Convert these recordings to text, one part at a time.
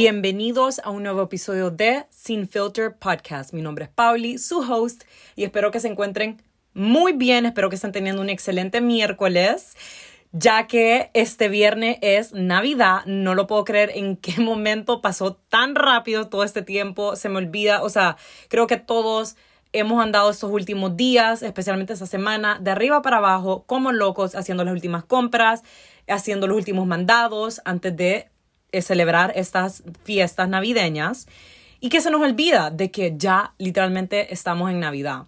Bienvenidos a un nuevo episodio de Sin Filter Podcast. Mi nombre es Pauli, su host, y espero que se encuentren muy bien. Espero que estén teniendo un excelente miércoles, ya que este viernes es Navidad. No lo puedo creer en qué momento pasó tan rápido todo este tiempo. Se me olvida, o sea, creo que todos hemos andado estos últimos días, especialmente esta semana, de arriba para abajo, como locos, haciendo las últimas compras, haciendo los últimos mandados antes de eh, celebrar estas fiestas navideñas y que se nos olvida de que ya literalmente estamos en Navidad.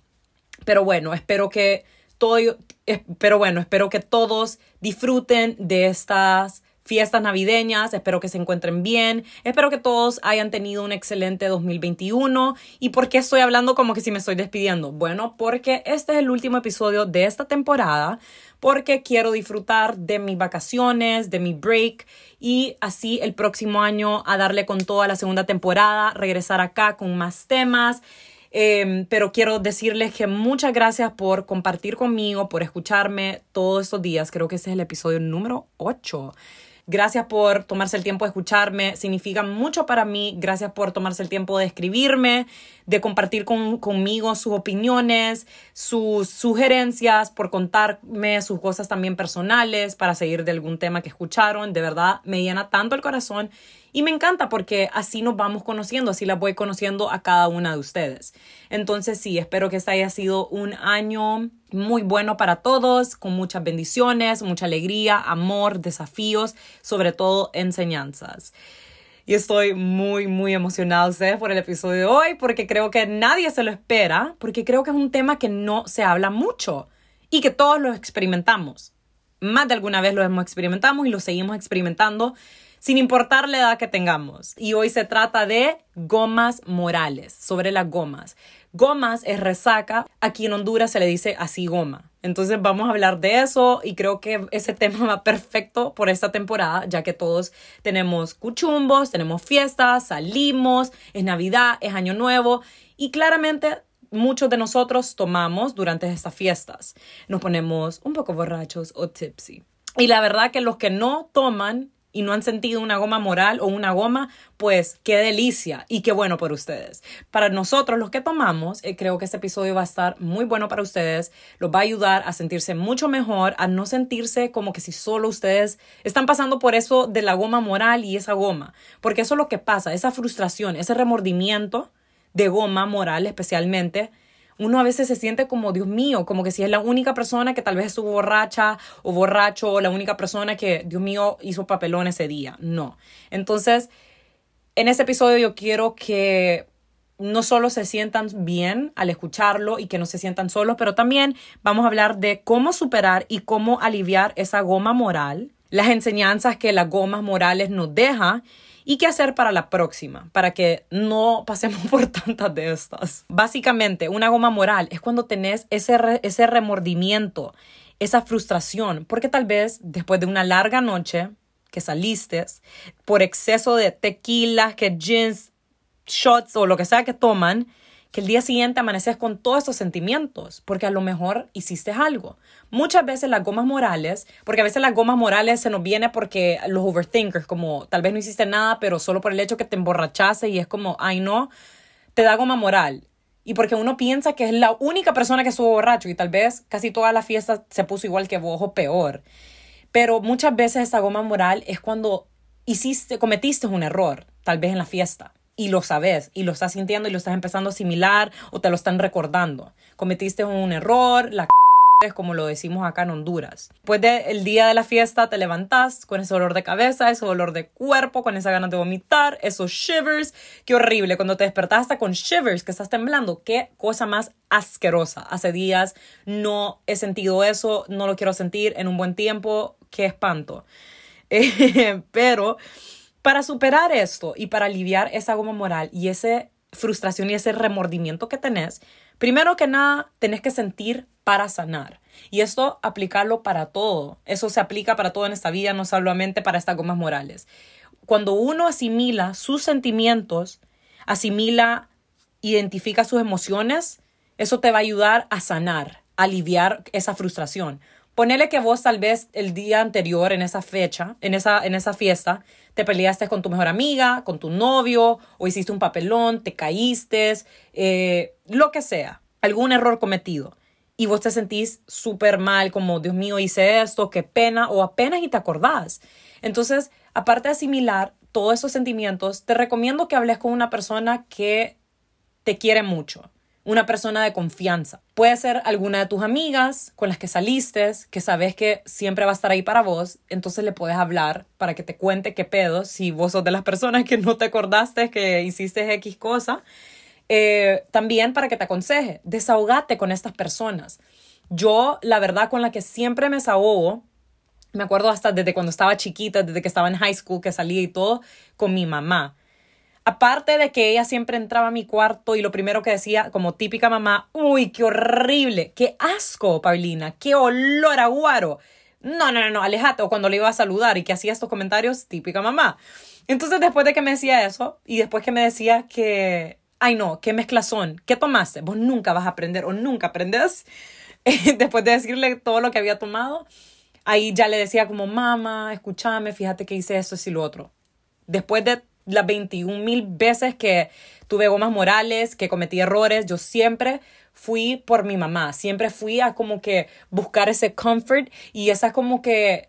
Pero bueno, espero que todo, pero bueno, espero que todos disfruten de estas fiestas navideñas, espero que se encuentren bien, espero que todos hayan tenido un excelente 2021. ¿Y por qué estoy hablando como que si me estoy despidiendo? Bueno, porque este es el último episodio de esta temporada, porque quiero disfrutar de mis vacaciones, de mi break y así el próximo año a darle con toda la segunda temporada, regresar acá con más temas. Em, pero quiero decirles que muchas gracias por compartir conmigo, por escucharme todos estos días. Creo que ese es el episodio número 8. Gracias por tomarse el tiempo de escucharme, significa mucho para mí. Gracias por tomarse el tiempo de escribirme, de compartir conmigo sus opiniones, sus sugerencias, por contarme sus cosas también personales para seguir de algún tema que escucharon. De verdad, me llena tanto el corazón y me encanta porque así nos vamos conociendo, así las voy conociendo a cada una de ustedes. Entonces sí, espero que este haya sido un año muy bueno para todos, con muchas bendiciones, mucha alegría, amor, desafíos, sobre todo enseñanzas. Y estoy muy, muy emocionada por el episodio de hoy porque creo que nadie se lo espera, porque creo que es un tema que no se habla mucho y que todos lo experimentamos. Más de alguna vez lo hemos experimentado y lo seguimos experimentando sin importar la edad que tengamos. Y hoy se trata de gomas morales, sobre las gomas. Gomas es resaca, aquí en Honduras se le dice así goma. Entonces vamos a hablar de eso y creo que ese tema va perfecto por esta temporada, ya que todos tenemos cuchumbos, tenemos fiestas, salimos, es Navidad, es Año Nuevo y claramente muchos de nosotros tomamos durante estas fiestas. Nos ponemos un poco borrachos o tipsy. Y la verdad que los que no toman y no han sentido una goma moral o una goma, pues qué delicia y qué bueno por ustedes. Para nosotros los que tomamos, eh, creo que este episodio va a estar muy bueno para ustedes, los va a ayudar a sentirse mucho mejor, a no sentirse como que si solo ustedes están pasando por eso de la goma moral y esa goma, porque eso es lo que pasa, esa frustración, ese remordimiento de goma moral especialmente, uno a veces se siente como, Dios mío, como que si es la única persona que tal vez estuvo borracha o borracho, o la única persona que, Dios mío, hizo papelón ese día. No. Entonces, en este episodio yo quiero que no solo se sientan bien al escucharlo y que no se sientan solos, pero también vamos a hablar de cómo superar y cómo aliviar esa goma moral, las enseñanzas que las gomas morales nos dejan y qué hacer para la próxima, para que no pasemos por tantas de estas. Básicamente, una goma moral es cuando tenés ese, ese remordimiento, esa frustración, porque tal vez después de una larga noche que saliste, por exceso de tequila, que jeans, shots o lo que sea que toman, que el día siguiente amaneces con todos esos sentimientos, porque a lo mejor hiciste algo. Muchas veces las gomas morales, porque a veces las gomas morales se nos viene porque los overthinkers, como tal vez no hiciste nada, pero solo por el hecho que te emborrachaste y es como, ay no, te da goma moral. Y porque uno piensa que es la única persona que estuvo borracho y tal vez casi toda la fiesta se puso igual que vos o peor. Pero muchas veces esa goma moral es cuando hiciste, cometiste un error, tal vez en la fiesta y lo sabes y lo estás sintiendo y lo estás empezando a asimilar o te lo están recordando. Cometiste un error, la es como lo decimos acá en Honduras. Después del día de la fiesta te levantas con ese dolor de cabeza, ese dolor de cuerpo, con esa ganas de vomitar, esos shivers. Qué horrible. Cuando te despertaste con shivers, que estás temblando, qué cosa más asquerosa. Hace días no he sentido eso, no lo quiero sentir en un buen tiempo. Qué espanto. pero para superar esto y para aliviar esa goma moral y esa frustración y ese remordimiento que tenés, primero que nada, tenés que sentir para sanar. Y esto aplicarlo para todo. Eso se aplica para todo en esta vida, no solamente para estas gomas morales. Cuando uno asimila sus sentimientos, asimila, identifica sus emociones, eso te va a ayudar a sanar, a aliviar esa frustración. Ponele que vos tal vez el día anterior, en esa fecha, en esa, en esa fiesta, te peleaste con tu mejor amiga, con tu novio, o hiciste un papelón, te caíste, eh, lo que sea, algún error cometido. Y vos te sentís súper mal, como, Dios mío, hice esto, qué pena, o apenas y te acordás. Entonces, aparte de asimilar todos esos sentimientos, te recomiendo que hables con una persona que te quiere mucho una persona de confianza. Puede ser alguna de tus amigas con las que saliste, que sabes que siempre va a estar ahí para vos, entonces le puedes hablar para que te cuente qué pedo, si vos sos de las personas que no te acordaste que hiciste X cosa. Eh, también para que te aconseje, desahogate con estas personas. Yo, la verdad, con la que siempre me desahogo, me acuerdo hasta desde cuando estaba chiquita, desde que estaba en high school, que salía y todo, con mi mamá. Aparte de que ella siempre entraba a mi cuarto y lo primero que decía, como típica mamá, uy, qué horrible, qué asco, Paulina, qué olor a guaro. No, no, no, no, alejate. O cuando le iba a saludar y que hacía estos comentarios, típica mamá. Entonces, después de que me decía eso y después que me decía que, ay no, qué mezclazón, ¿qué tomaste? Vos nunca vas a aprender o nunca aprendes. después de decirle todo lo que había tomado, ahí ya le decía como, mamá, escúchame, fíjate que hice esto y lo otro. Después de las 21 mil veces que tuve gomas morales, que cometí errores, yo siempre fui por mi mamá, siempre fui a como que buscar ese comfort y esas como que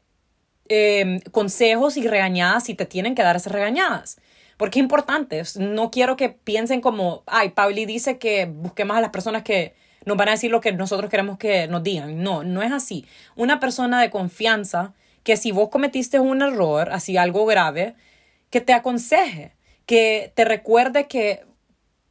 em, consejos y regañadas si te tienen que dar esas regañadas. Porque es importante, no quiero que piensen como, ay, Pauli dice que busquemos a las personas que nos van a decir lo que nosotros queremos que nos digan. No, no es así. Una persona de confianza que si vos cometiste un error, así algo grave, que te aconseje, que te recuerde que,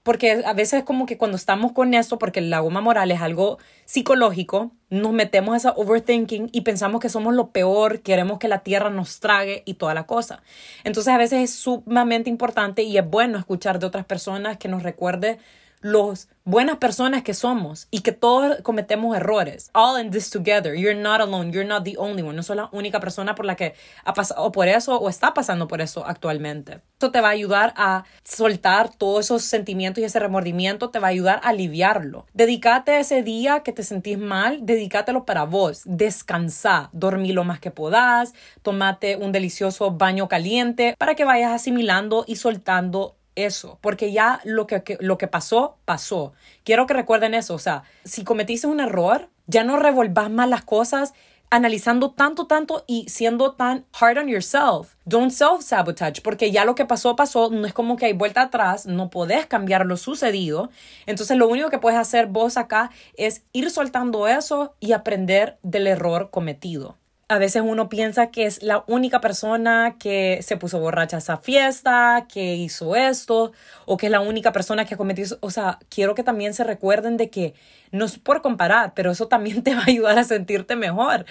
porque a veces como que cuando estamos con eso, porque la goma moral es algo psicológico, nos metemos a esa overthinking y pensamos que somos lo peor, queremos que la tierra nos trague y toda la cosa. Entonces a veces es sumamente importante y es bueno escuchar de otras personas que nos recuerde los buenas personas que somos y que todos cometemos errores. All in this together. You're not alone. You're not the only one. No sos la única persona por la que ha pasado por eso o está pasando por eso actualmente. Esto te va a ayudar a soltar todos esos sentimientos y ese remordimiento te va a ayudar a aliviarlo. Dedícate ese día que te sentís mal, dedícatelo para vos. Descansa, dormí lo más que podás, tomate un delicioso baño caliente para que vayas asimilando y soltando eso, porque ya lo que, lo que pasó, pasó. Quiero que recuerden eso, o sea, si cometiste un error, ya no revolvas más las cosas analizando tanto, tanto y siendo tan hard on yourself. Don't self-sabotage, porque ya lo que pasó, pasó, no es como que hay vuelta atrás, no podés cambiar lo sucedido. Entonces lo único que puedes hacer vos acá es ir soltando eso y aprender del error cometido a veces uno piensa que es la única persona que se puso borracha a esa fiesta, que hizo esto, o que es la única persona que ha cometido. O sea, quiero que también se recuerden de que no es por comparar, pero eso también te va a ayudar a sentirte mejor.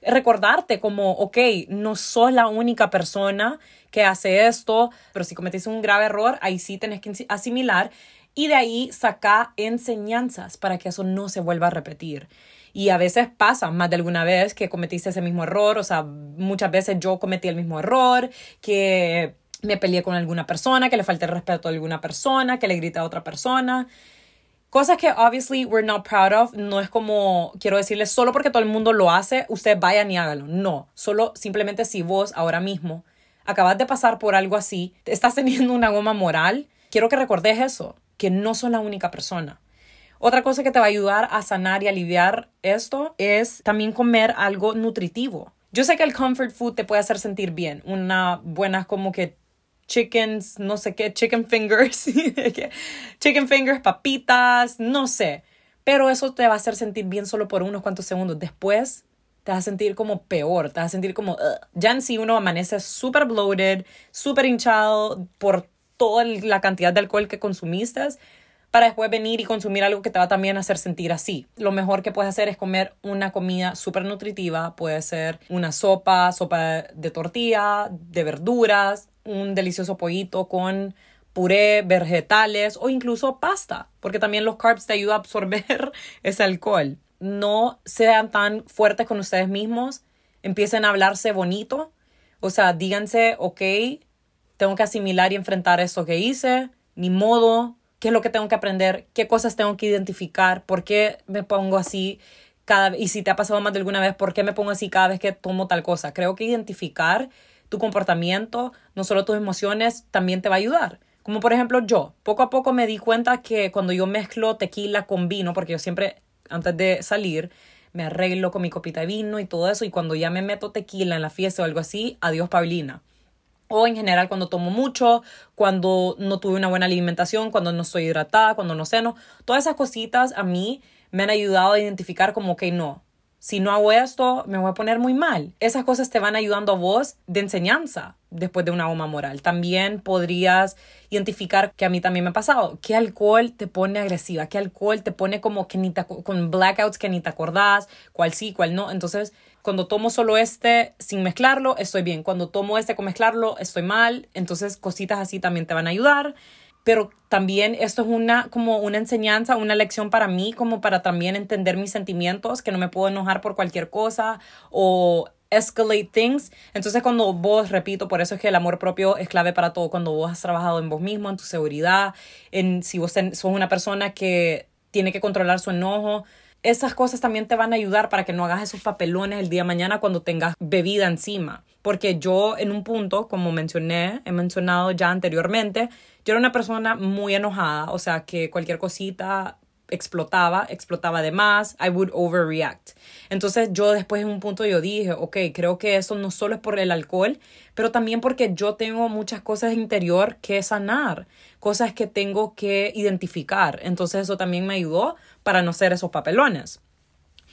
Recordarte como, ok, no sos la única persona que hace esto, pero si cometiste un grave error, ahí sí tenés que asimilar y de ahí sacar enseñanzas para que eso no se vuelva a repetir. Y a veces pasa más de alguna vez que cometiste ese mismo error, o sea, muchas veces yo cometí el mismo error, que me peleé con alguna persona, que le falté respeto a alguna persona, que le grité a otra persona. Cosas que obviously we're not proud of. No es como, quiero decirles, solo porque todo el mundo lo hace, usted vaya y hágalo. No, solo simplemente si vos ahora mismo acabas de pasar por algo así, estás teniendo una goma moral, quiero que recordes eso, que no sos la única persona. Otra cosa que te va a ayudar a sanar y aliviar esto es también comer algo nutritivo. Yo sé que el comfort food te puede hacer sentir bien. Una buena como que chickens, no sé qué, chicken fingers, chicken fingers, papitas, no sé. Pero eso te va a hacer sentir bien solo por unos cuantos segundos. Después te vas a sentir como peor, te vas a sentir como... Ya en sí uno amanece súper bloated, súper hinchado por toda la cantidad de alcohol que consumiste para después venir y consumir algo que te va también a hacer sentir así. Lo mejor que puedes hacer es comer una comida súper nutritiva, puede ser una sopa, sopa de tortilla, de verduras, un delicioso pollito con puré, vegetales o incluso pasta, porque también los carbs te ayudan a absorber ese alcohol. No sean tan fuertes con ustedes mismos, empiecen a hablarse bonito, o sea, díganse, ok, tengo que asimilar y enfrentar eso que hice, ni modo, qué es lo que tengo que aprender, qué cosas tengo que identificar, por qué me pongo así, cada, y si te ha pasado más de alguna vez, ¿por qué me pongo así cada vez que tomo tal cosa? Creo que identificar tu comportamiento, no solo tus emociones, también te va a ayudar. Como por ejemplo yo, poco a poco me di cuenta que cuando yo mezclo tequila con vino, porque yo siempre antes de salir me arreglo con mi copita de vino y todo eso, y cuando ya me meto tequila en la fiesta o algo así, adiós Paulina. O en general cuando tomo mucho, cuando no tuve una buena alimentación, cuando no estoy hidratada, cuando no ceno, todas esas cositas a mí me han ayudado a identificar como que no, si no hago esto, me voy a poner muy mal. Esas cosas te van ayudando a vos de enseñanza después de una goma moral. También podrías identificar que a mí también me ha pasado, qué alcohol te pone agresiva, qué alcohol te pone como que ni te, con blackouts que ni te acordás, cuál sí, cuál no. Entonces, cuando tomo solo este sin mezclarlo, estoy bien. Cuando tomo este con mezclarlo, estoy mal. Entonces, cositas así también te van a ayudar pero también esto es una como una enseñanza, una lección para mí, como para también entender mis sentimientos, que no me puedo enojar por cualquier cosa o escalate things. Entonces cuando vos, repito, por eso es que el amor propio es clave para todo, cuando vos has trabajado en vos mismo, en tu seguridad, en si vos sos una persona que tiene que controlar su enojo, esas cosas también te van a ayudar para que no hagas esos papelones el día de mañana cuando tengas bebida encima. Porque yo en un punto, como mencioné, he mencionado ya anteriormente, yo era una persona muy enojada, o sea, que cualquier cosita explotaba, explotaba de más, I would overreact. Entonces yo después en un punto yo dije, ok, creo que eso no solo es por el alcohol, pero también porque yo tengo muchas cosas interior que sanar, cosas que tengo que identificar. Entonces eso también me ayudó para no ser esos papelones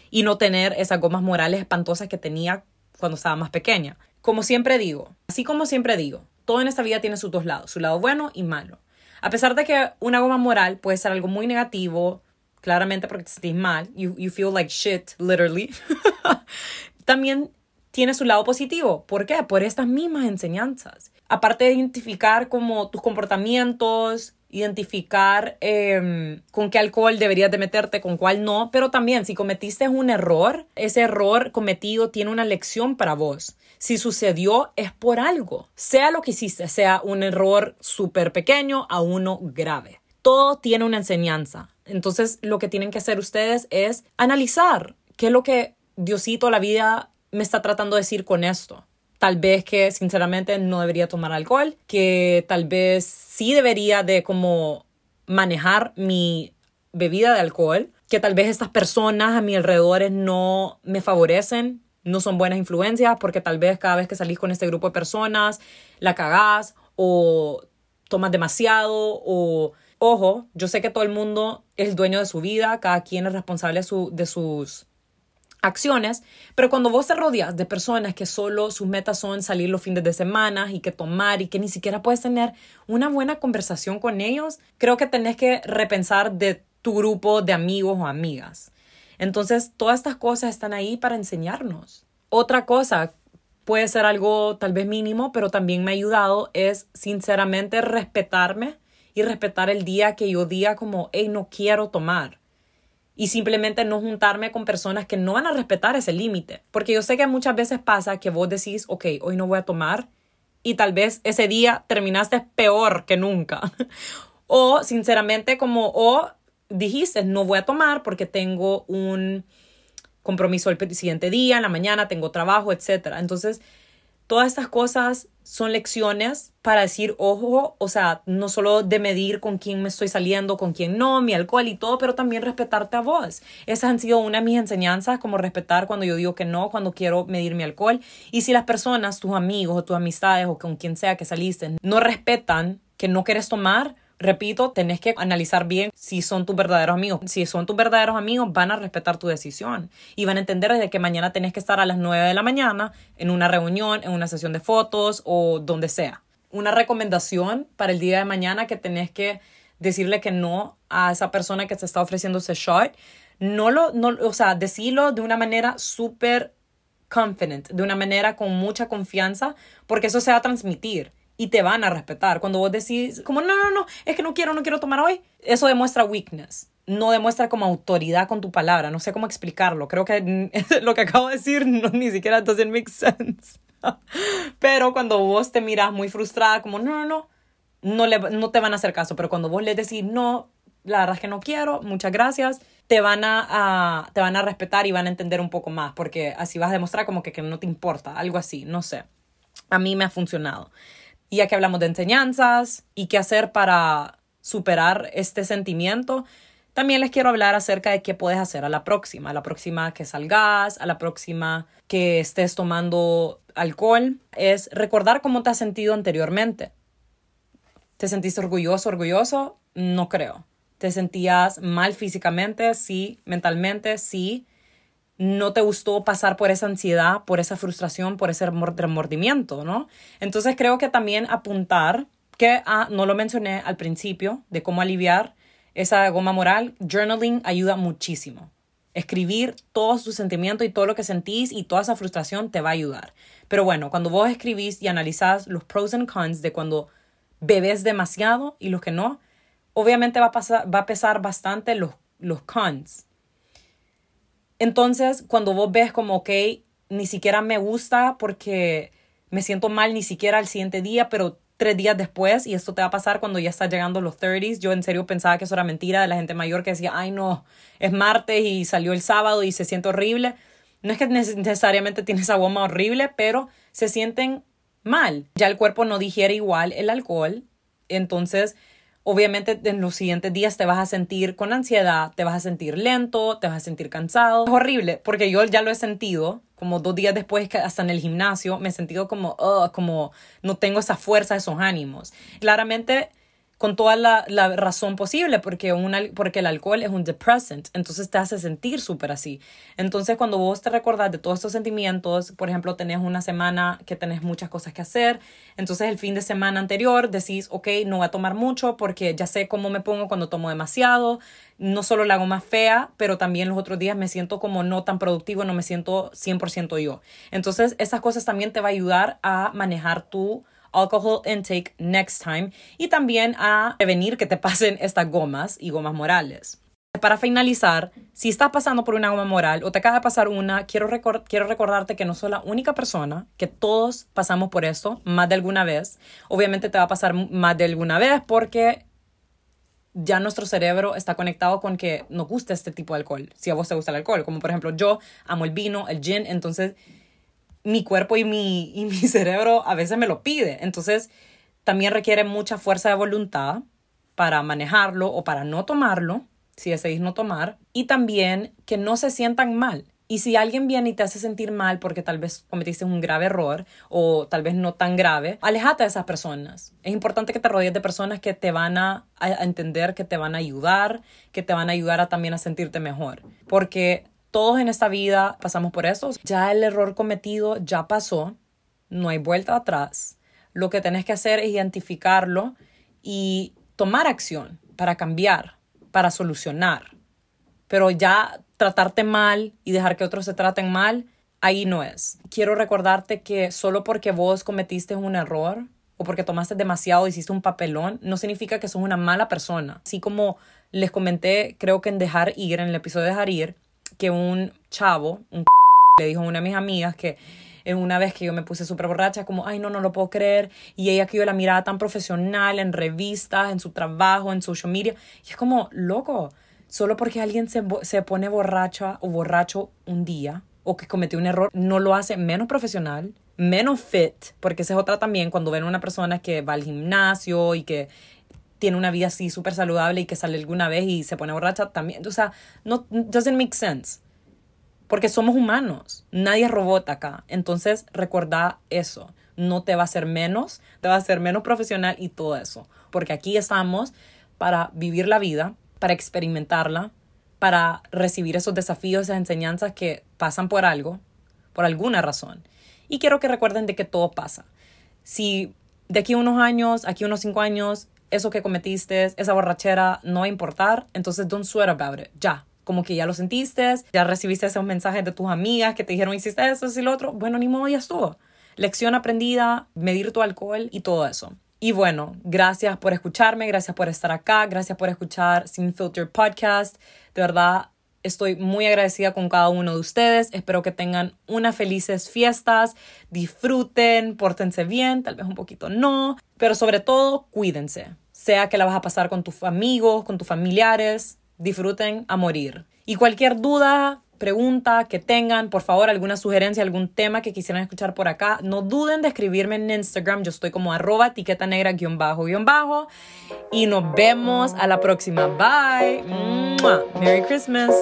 y no tener esas gomas morales espantosas que tenía cuando estaba más pequeña. Como siempre digo, así como siempre digo, todo en esta vida tiene sus dos lados, su lado bueno y malo. A pesar de que una goma moral puede ser algo muy negativo, claramente porque te sentís mal, you, you feel like shit, literally, también tiene su lado positivo. ¿Por qué? Por estas mismas enseñanzas. Aparte de identificar como tus comportamientos, identificar em, con qué alcohol deberías de meterte, con cuál no, pero también si cometiste un error, ese error cometido tiene una lección para vos. Si sucedió es por algo, sea lo que hiciste, sea un error súper pequeño a uno grave. Todo tiene una enseñanza. Entonces lo que tienen que hacer ustedes es analizar qué es lo que Diosito, la vida, me está tratando de decir con esto tal vez que sinceramente no debería tomar alcohol, que tal vez sí debería de como manejar mi bebida de alcohol, que tal vez estas personas a mi alrededor no me favorecen, no son buenas influencias, porque tal vez cada vez que salís con este grupo de personas la cagás o tomas demasiado o ojo, yo sé que todo el mundo es dueño de su vida, cada quien es responsable de sus acciones, pero cuando vos te rodeas de personas que solo sus metas son salir los fines de semana y que tomar y que ni siquiera puedes tener una buena conversación con ellos, creo que tenés que repensar de tu grupo de amigos o amigas. Entonces, todas estas cosas están ahí para enseñarnos. Otra cosa puede ser algo tal vez mínimo, pero también me ha ayudado es sinceramente respetarme y respetar el día que yo diga como, hey, no quiero tomar y simplemente no juntarme con personas que no van a respetar ese límite. Porque yo sé que muchas veces pasa que vos decís, ok, hoy no voy a tomar y tal vez ese día terminaste peor que nunca. o sinceramente como, o dijiste, no voy a tomar porque tengo un compromiso el siguiente día, en la mañana, tengo trabajo, etc. Entonces, todas estas cosas son lecciones para decir, ojo, o sea, no solo de medir con quién me estoy saliendo, con quién no, mi alcohol y todo, pero también respetarte a vos. Esas han sido una de mis enseñanzas, como respetar cuando yo digo que no, cuando quiero medir mi alcohol. Y si las personas, tus amigos o tus amistades o con quien sea que saliste, no respetan que no quieres tomar, repito, tenés que analizar bien si son tus verdaderos amigos. Si son tus verdaderos amigos, van a respetar tu decisión y van a entender desde que mañana tenés que estar a las 9 de la mañana en una reunión, en una sesión de fotos o donde sea. Una recomendación para el día de mañana que tenés que decirle que no a esa persona que te está ofreciendo ese shot. No lo, no, o sea, decirlo de una manera súper confident, de una manera con mucha confianza, porque eso se va a transmitir y te van a respetar. Cuando vos decís, como, no, no, no, es que no quiero, no quiero tomar hoy, eso demuestra weakness. No demuestra como autoridad con tu palabra. No sé cómo explicarlo. Creo que lo que acabo de decir no, ni siquiera doesn't make sense. Pero cuando vos te miras muy frustrada, como, no, no, no, no, le, no te van a hacer caso. Pero cuando vos le decís, no, la verdad es que no quiero, muchas gracias, te van a, te van a respetar y van a entender un poco más, porque así vas a demostrar como que, que no te importa, algo así, no sé. A mí me ha funcionado. Y ya que hablamos de enseñanzas y qué hacer para superar este sentimiento, también les quiero hablar acerca de qué puedes hacer a la próxima, a la próxima que salgas, a la próxima que estés tomando alcohol, es recordar cómo te has sentido anteriormente. ¿Te sentiste orgulloso, orgulloso? No creo. ¿Te sentías mal físicamente? Sí. ¿Mentalmente? Sí. ¿No te gustó pasar por esa ansiedad, por esa frustración, por ese remordimiento, no? Entonces creo que también apuntar, que ah, no lo mencioné al principio, de cómo aliviar esa goma moral, journaling ayuda muchísimo. Escribir todos tus sentimientos y todo lo que sentís y toda esa frustración te va a ayudar. Pero bueno, cuando vos escribís y analizás los pros and cons de cuando bebes demasiado y los que no, obviamente va a, va a pesar bastante los, los cons. Entonces, cuando vos ves como, ok, ni siquiera me gusta porque me siento mal ni siquiera al siguiente día, pero tres días después, y esto te va a pasar cuando ya estás llegando a los 30s, yo en serio pensaba que eso era mentira de la gente mayor que decía, ay no, es martes y salió el sábado y se siente horrible. No es que necesariamente tienes esa goma horrible, pero se sienten mal. Ya el cuerpo no digiere igual el alcohol, entonces obviamente en los siguientes días te vas a sentir con ansiedad, te vas a sentir lento, te vas a sentir cansado. Es horrible porque yo ya lo he sentido, como dos días después, hasta en el gimnasio, me he sentido como, como no tengo esa fuerza, esos ánimos. Claramente con toda la, razón posible, porque, una, porque el alcohol es un depressant, entonces te hace sentir súper así. Entonces, cuando vos te recordás de todos estos sentimientos, por ejemplo, tenés una semana que tenés muchas cosas que hacer, entonces el fin de semana anterior decís, ok, no voy a tomar mucho porque ya sé cómo me pongo cuando tomo demasiado, no solo la hago más fea, pero también los otros días me siento como no tan productivo, no me siento 100% yo. Entonces, esas cosas también te va a ayudar a manejar tu alcohol intake next time y también a prevenir que te pasen estas gomas y gomas morales. Para finalizar, si estás pasando por una goma moral o te acaba de pasar una, quiero, quiero recordarte que no soy la única persona, que todos pasamos por esto más de alguna vez. Obviamente te va a pasar más de alguna vez porque ya nuestro cerebro está conectado con que nos gusta este tipo de alcohol, si a vos te gusta el alcohol, como por ejemplo yo amo el vino, el gin, entonces mi cuerpo y mi, y mi cerebro a veces me lo pide. Entonces, también requiere mucha fuerza de voluntad para manejarlo o para no tomarlo, si decidís no tomar, y también que no se sientan mal. Y si alguien viene y te hace sentir mal porque tal vez cometiste un grave error o tal vez no tan grave, alejate de esas personas. Es importante que te rodees de personas que te van a, a entender, que te van a ayudar, que te van a ayudar a también a sentirte mejor. Porque todos en esta vida pasamos por eso. Ya el error cometido ya pasó, no hay vuelta atrás. Lo que tenés que hacer es identificarlo y tomar acción para cambiar, para solucionar. Pero ya tratarte mal y dejar que otros se traten mal, ahí no es. Quiero recordarte que solo porque vos cometiste un error o porque tomaste demasiado, hiciste un papelón, no significa que sos una mala persona. Así como les comenté, creo que en Dejar Ir, en el episodio de Dejar Ir, que un chavo, un le dijo a una de mis amigas que en una vez que yo me puse súper borracha, como, ay, no, no lo puedo creer. Y ella que yo la miraba tan profesional en revistas, en su trabajo, en social media. Y es como, loco, solo porque alguien se, se pone borracha o borracho un día o que cometió un error, no lo hace menos profesional, menos fit, porque esa es otra también cuando ven a una persona que va al gimnasio y que tiene una vida así súper saludable y que sale alguna vez y se pone borracha también. O sea, no doesn't make sense. Porque somos humanos, nadie es robot acá. Entonces, recuerda eso. No te va a hacer menos, te va a hacer menos profesional y todo eso. Porque aquí estamos para vivir la vida, para experimentarla, para recibir esos desafíos, esas enseñanzas que pasan por algo, por alguna razón. Y quiero que recuerden de que todo pasa. Si de aquí a unos años, aquí a unos cinco años, eso que cometiste, esa borrachera, no va a importar, entonces don't sweat about it, ya. Como que ya lo sentiste, ya recibiste esos mensajes de tus amigas que te dijeron hiciste eso, y lo otro. Bueno, ni modo, ya estuvo. Lección aprendida, medir tu alcohol y todo eso. Y bueno, gracias por escucharme, gracias por estar acá, gracias por escuchar Sin Filter Podcast. De verdad, Estoy muy agradecida con cada uno de ustedes. Espero que tengan unas felices fiestas, disfruten, pórtense bien, tal vez un poquito no, pero sobre todo cuídense. Sea que la vas a pasar con tus amigos, con tus familiares, disfruten a morir. Y cualquier duda, pregunta que tengan, por favor, alguna sugerencia, algún tema que quisieran escuchar por acá, no duden de escribirme en Instagram. Yo estoy como arroba etiqueta negra guion bajo guion bajo. Y nos vemos a la próxima. Bye. Merry Christmas.